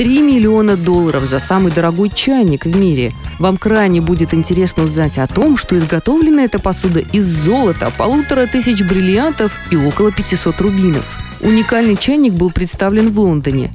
3 миллиона долларов за самый дорогой чайник в мире. Вам крайне будет интересно узнать о том, что изготовлена эта посуда из золота, полутора тысяч бриллиантов и около 500 рубинов. Уникальный чайник был представлен в Лондоне.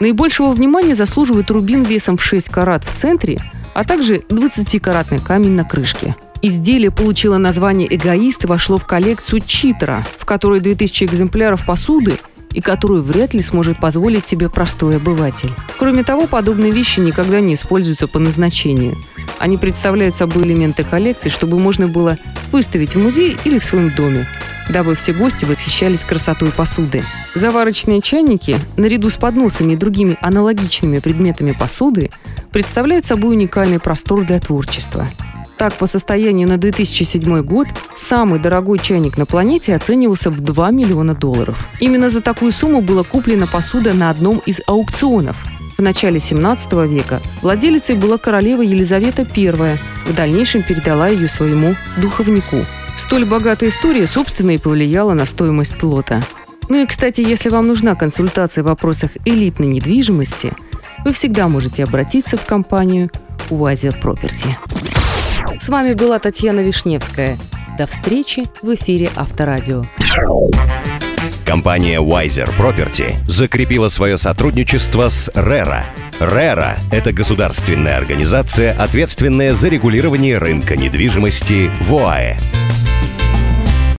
Наибольшего внимания заслуживает рубин весом в 6 карат в центре, а также 20-каратный камень на крышке – Изделие получило название «Эгоист» и вошло в коллекцию Читера, в которой 2000 экземпляров посуды и которую вряд ли сможет позволить себе простой обыватель. Кроме того, подобные вещи никогда не используются по назначению. Они представляют собой элементы коллекции, чтобы можно было выставить в музее или в своем доме, дабы все гости восхищались красотой посуды. Заварочные чайники, наряду с подносами и другими аналогичными предметами посуды, представляют собой уникальный простор для творчества – так, по состоянию на 2007 год самый дорогой чайник на планете оценивался в 2 миллиона долларов. Именно за такую сумму была куплена посуда на одном из аукционов. В начале 17 века владелицей была королева Елизавета I, в дальнейшем передала ее своему духовнику. Столь богатая история, собственно, и повлияла на стоимость лота. Ну и, кстати, если вам нужна консультация в вопросах элитной недвижимости, вы всегда можете обратиться в компанию Уазер Property. С вами была Татьяна Вишневская. До встречи в эфире Авторадио. Компания Wiser Property закрепила свое сотрудничество с RERA. RERA – это государственная организация, ответственная за регулирование рынка недвижимости в ОАЭ.